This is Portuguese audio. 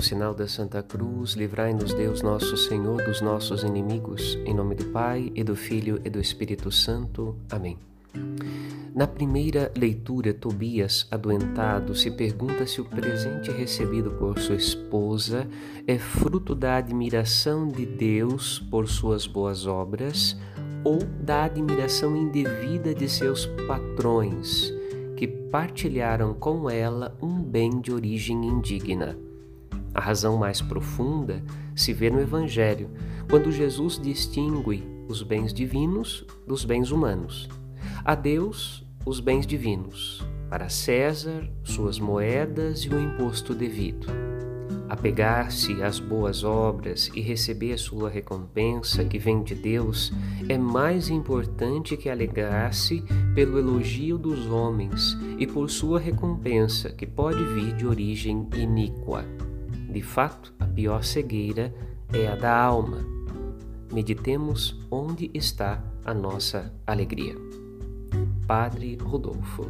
sinal da Santa Cruz, livrai-nos Deus nosso Senhor dos nossos inimigos, em nome do Pai e do Filho e do Espírito Santo. Amém. Na primeira leitura, Tobias, adoentado, se pergunta se o presente recebido por sua esposa é fruto da admiração de Deus por suas boas obras ou da admiração indevida de seus patrões, que partilharam com ela um bem de origem indigna. A razão mais profunda se vê no Evangelho, quando Jesus distingue os bens divinos dos bens humanos. A Deus, os bens divinos, para César, suas moedas e o imposto devido. Apegar-se às boas obras e receber a sua recompensa que vem de Deus é mais importante que alegrar-se pelo elogio dos homens e por sua recompensa que pode vir de origem iníqua. De fato, a pior cegueira é a da alma. Meditemos onde está a nossa alegria. Padre Rodolfo.